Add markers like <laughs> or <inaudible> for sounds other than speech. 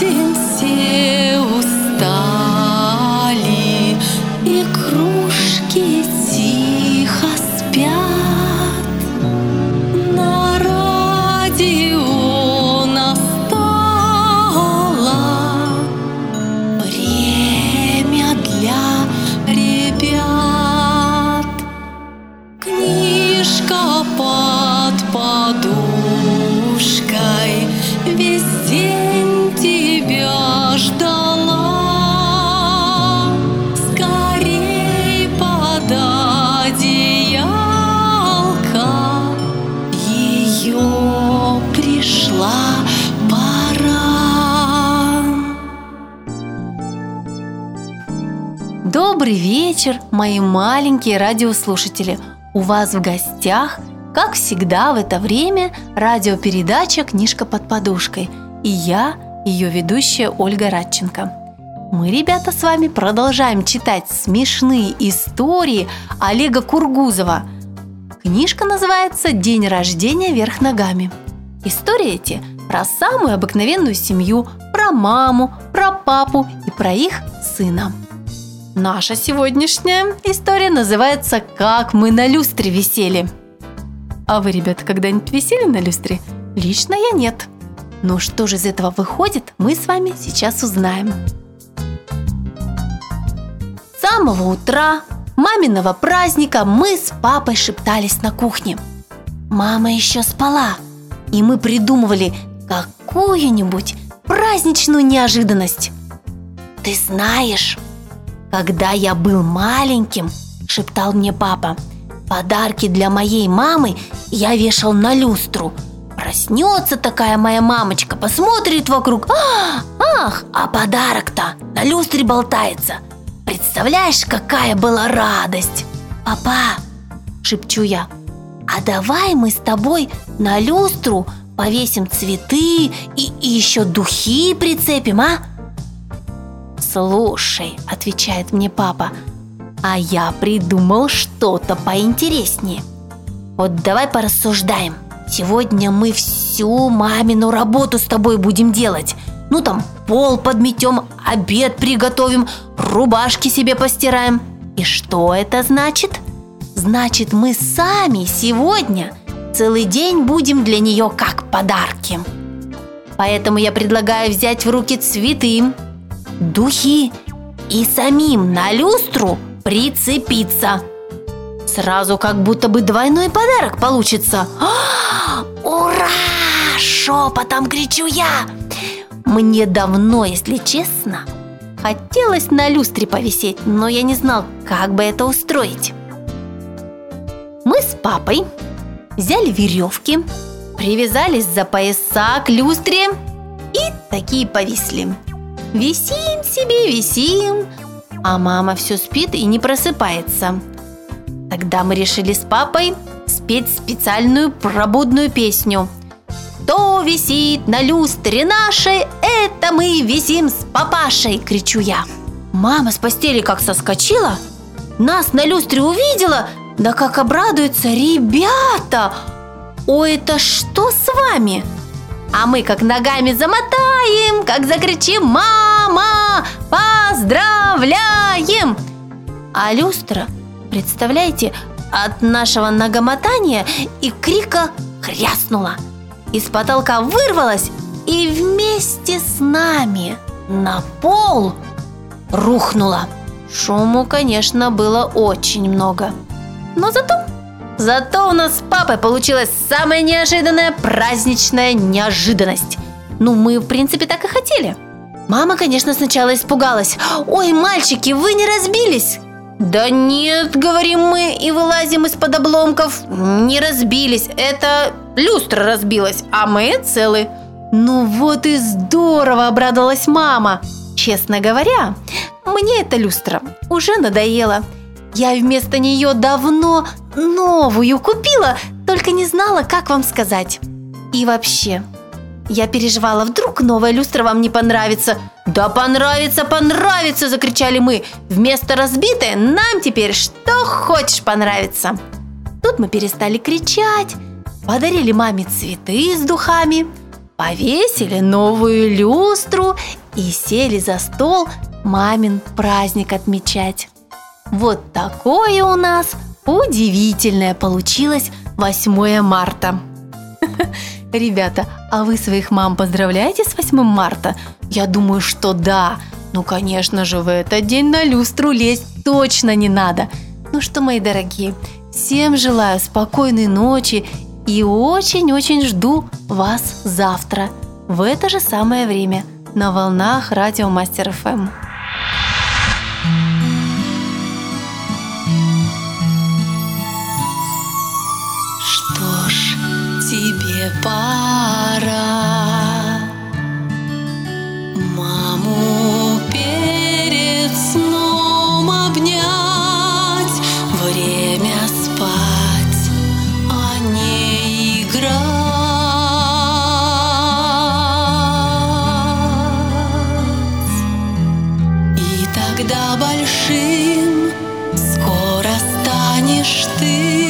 день все Добрый вечер, мои маленькие радиослушатели! У вас в гостях, как всегда в это время, радиопередача «Книжка под подушкой» и я, ее ведущая Ольга Радченко. Мы, ребята, с вами продолжаем читать смешные истории Олега Кургузова. Книжка называется «День рождения вверх ногами». Истории эти про самую обыкновенную семью, про маму, про папу и про их сына. Наша сегодняшняя история называется «Как мы на люстре висели». А вы, ребята, когда-нибудь висели на люстре? Лично я нет. Но что же из этого выходит, мы с вами сейчас узнаем. С самого утра маминого праздника мы с папой шептались на кухне. Мама еще спала, и мы придумывали какую-нибудь праздничную неожиданность. Ты знаешь, когда я был маленьким, шептал мне папа, подарки для моей мамы я вешал на люстру. Проснется такая моя мамочка, посмотрит вокруг. «А, ах, а подарок-то на люстре болтается. Представляешь, какая была радость. Папа, шепчу я, а давай мы с тобой на люстру повесим цветы и, и еще духи прицепим, а? «Слушай», — отвечает мне папа, «а я придумал что-то поинтереснее. Вот давай порассуждаем. Сегодня мы всю мамину работу с тобой будем делать. Ну там пол подметем, обед приготовим, рубашки себе постираем. И что это значит? Значит, мы сами сегодня целый день будем для нее как подарки. Поэтому я предлагаю взять в руки цветы, духи и самим на люстру прицепиться. Сразу как будто бы двойной подарок получится. А, Ура! Шепотом кричу я. Мне давно, если честно, хотелось на люстре повисеть, но я не знал, как бы это устроить. Мы с папой взяли веревки, привязались за пояса к люстре и такие повисли. Висим себе, висим, а мама все спит и не просыпается. Тогда мы решили с папой спеть специальную пробудную песню. Кто висит на люстре нашей, это мы висим с папашей, кричу я. Мама с постели как соскочила, нас на люстре увидела, да как обрадуется, ребята, ой, это что с вами? А мы как ногами замотаем, как закричим «Мама! Поздравляем!» А люстра, представляете, от нашего ногомотания и крика хряснула. Из потолка вырвалась и вместе с нами на пол рухнула. Шуму, конечно, было очень много. Но зато Зато у нас с папой получилась самая неожиданная праздничная неожиданность. Ну, мы, в принципе, так и хотели. Мама, конечно, сначала испугалась. «Ой, мальчики, вы не разбились?» «Да нет, — говорим мы и вылазим из-под обломков, — не разбились, это люстра разбилась, а мы целы». «Ну вот и здорово!» – обрадовалась мама. Честно говоря, мне эта люстра уже надоела. Я вместо нее давно новую купила, только не знала, как вам сказать. И вообще, я переживала, вдруг новая люстра вам не понравится. Да понравится, понравится, закричали мы. Вместо разбитой нам теперь что хочешь понравится. Тут мы перестали кричать, подарили маме цветы с духами, повесили новую люстру и сели за стол мамин праздник отмечать. Вот такое у нас удивительное получилось 8 марта. <laughs> Ребята, а вы своих мам поздравляете с 8 марта? Я думаю, что да. Ну, конечно же, в этот день на люстру лезть точно не надо. Ну что, мои дорогие, всем желаю спокойной ночи и очень-очень жду вас завтра в это же самое время на волнах Радио Мастер ФМ. мне пора. Маму перед сном обнять Время спать, а не играть. И тогда большим скоро станешь ты.